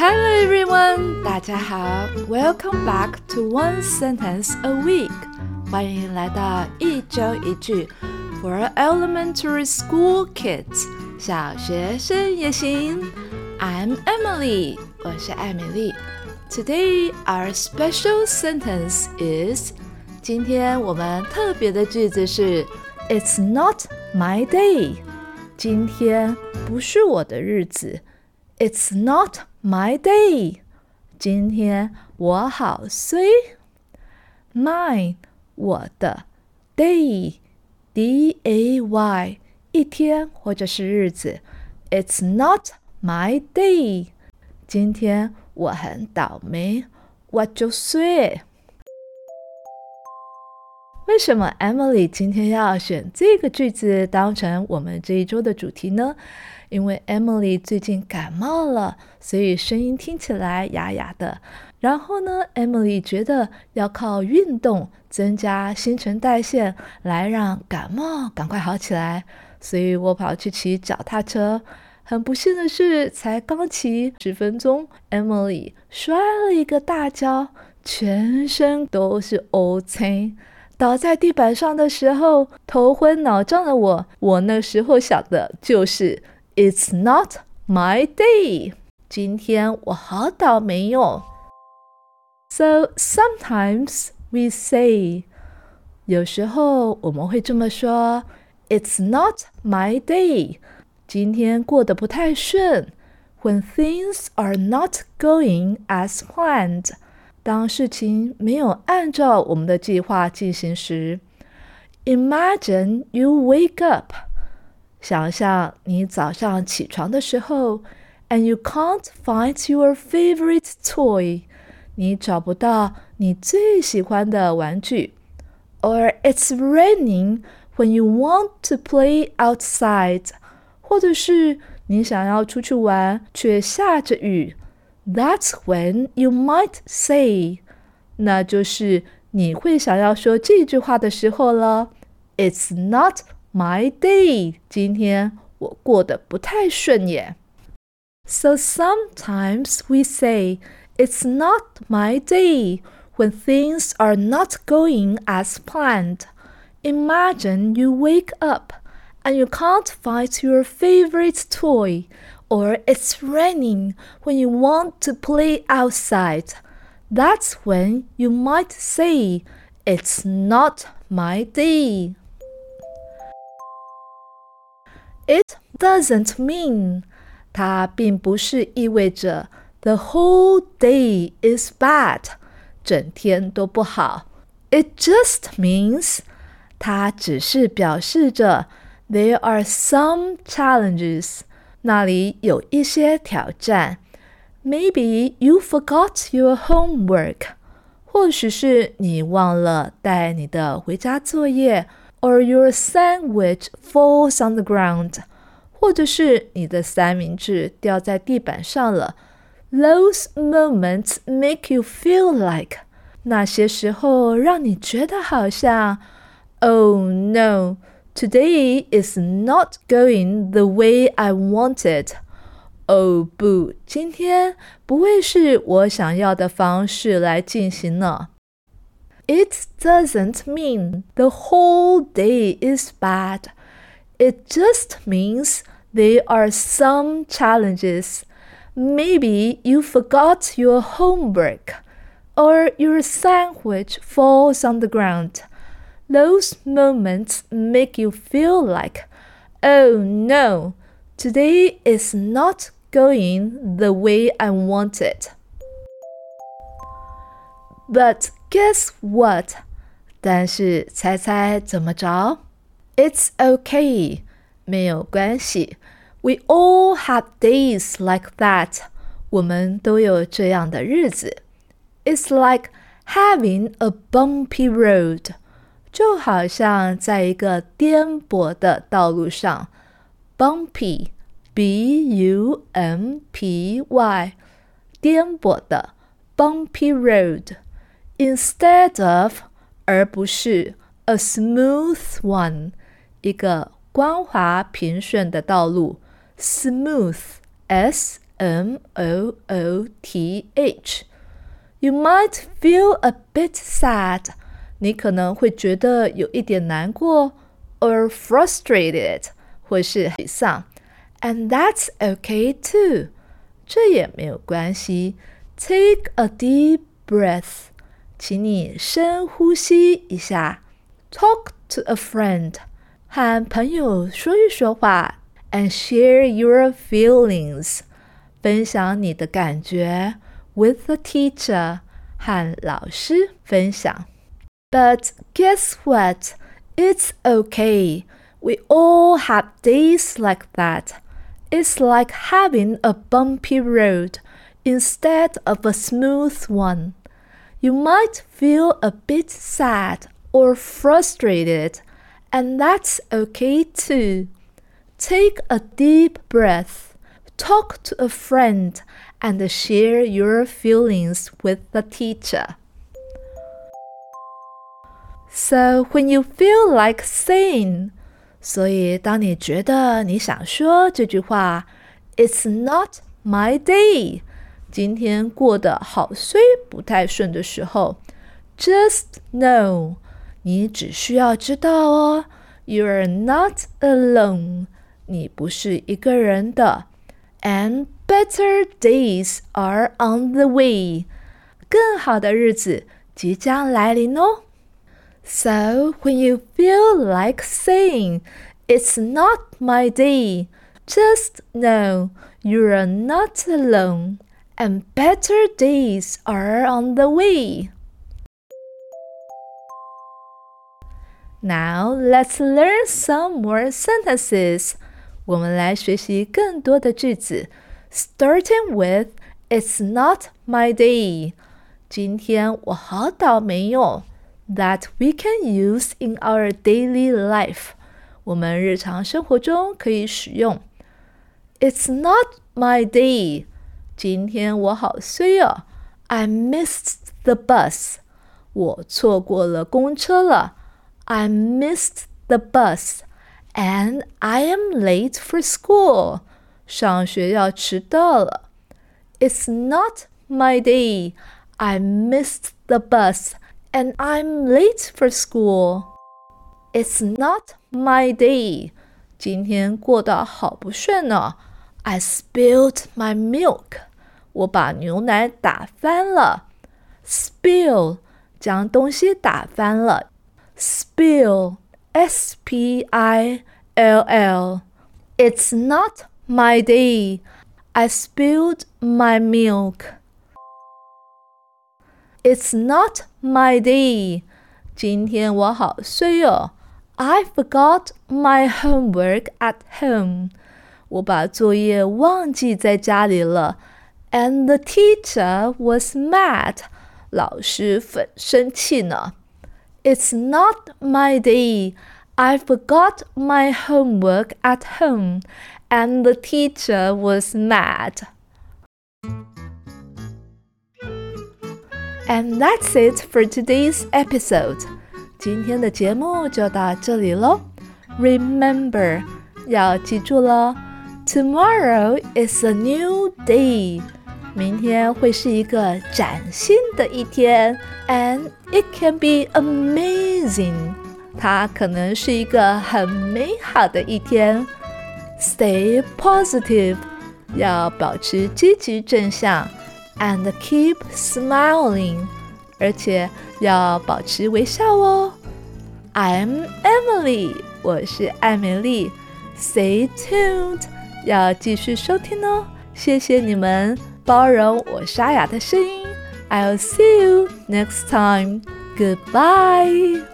Hello everyone，大家好，Welcome back to One Sentence a Week，欢迎来到一周一句 for elementary school kids，小学生也行。I'm Emily，我是艾米丽。Today our special sentence is，今天我们特别的句子是 It's not my day，今天不是我的日子。It's not my day，今天我好衰。Mine，我的，day，d a y，一天或者是日子。It's not my day，今天我很倒霉，我就衰。 为什么 Emily 今天要选这个句子当成我们这一周的主题呢？因为 Emily 最近感冒了，所以声音听起来哑哑的。然后呢，Emily 觉得要靠运动增加新陈代谢，来让感冒赶快好起来。所以我跑去骑脚踏车。很不幸的是，才刚骑十分钟，Emily 摔了一个大跤，全身都是 O 青。倒在地板上的时候，头昏脑胀的我，我那时候想的就是，It's not my day。今天我好倒霉哟。So sometimes we say，有时候我们会这么说，It's not my day。今天过得不太顺。When things are not going as planned。当事情没有按照我们的计划进行时，Imagine you wake up，想象你早上起床的时候，and you can't find your favorite toy，你找不到你最喜欢的玩具，or it's raining when you want to play outside，或者是你想要出去玩却下着雨。 That's when you might say，那就是你会想要说这句话的时候了。It's not my day，今天我过得不太顺眼。So sometimes we say it's not my day when things are not going as planned. Imagine you wake up and you can't find your favorite toy or it's raining when you want to play outside. That's when you might say, It's not my day. It doesn't mean 它并不是意味着 the whole day is bad，整天都不好。It just means 它只是表示着 there are some challenges 那里有一些挑战。Maybe you forgot your homework，或许是你忘了带你的回家作业，or your sandwich falls on the ground，或者是你的三明治掉在地板上了。Those moments make you feel like，那些时候让你觉得好像，Oh no。Today is not going the way I wanted. 哦不，今天不会是我想要的方式来进行呢。It doesn't mean the whole day is bad. It just means there are some challenges. Maybe you forgot your homework, or your sandwich falls on the ground. Those moments make you feel like, oh no, today is not going the way I want it. But guess what? 但是猜猜怎么着？It's okay，没有关系。We all have days like that。我们都有这样的日子。It's like having a bumpy road。 就好像在一个颠簸的道路上，bumpy，b u m p y，颠簸的 bumpy road，instead of 而不是 a smooth one，一个光滑平顺的道路，smooth，s M O O T H。You might feel a bit sad， 你可能会觉得有一点难过，or frustrated，或是沮丧。And that's okay too，这也没有关系。Take a deep breath，请你深呼吸一下。Talk to a friend，和朋友说一说话。And share your feelings，分享你的感觉。with the teacher 和老师分享。But guess what? It's okay. We all have days like that. It's like having a bumpy road instead of a smooth one. You might feel a bit sad or frustrated, and that's okay too. Take a deep breath, talk to a friend, and share your feelings with the teacher. So when you feel like saying，所以当你觉得你想说这句话，It's not my day，今天过得好虽不太顺的时候，just know，你只需要知道哦，You're not alone，你不是一个人的，and Better days are on the way，更好的日子即将来临哦。 So when you feel like saying it's not my day, just know you're not alone and better days are on the way. Now let's learn some more sentences. 我们来学习更多的句子。starting with It's not my day. 今天我好倒霉哟。 That we can use in our daily life. 我们日常生活中可以使用。It's not my day. 今天我好衰哦。I missed the bus. 我错过了公车了。I missed the bus. And I am late for school. 上学要迟到了。It's not my day. I missed the bus and I'm late for school. It's not my day. 今天过得好不顺呢。I spilled my milk. 我把牛奶打翻了。Spill 将东西打翻了。Spill, S-P-I-L-L. It's not my day. I spilled my milk. It's not my day. 今天我好衰哦。I forgot my homework at home. 我把作业忘记在家里了。And the teacher was mad. 老师很生气呢。It's not my day. I forgot my homework at home and the teacher was mad. And that's it for today's episode. 今天的节目就到这里喽。Remember，要记住了，Tomorrow is a new day。明天会是一个崭新的一天，and it can be amazing。它可能是一个很美好的一天。Stay positive，要保持积极正向 ，and keep smiling，而且要保持微笑哦。I'm Emily，我是艾美丽。Stay tuned，要继续收听哦。谢谢你们包容我沙哑的声音。I'll see you next time. Goodbye.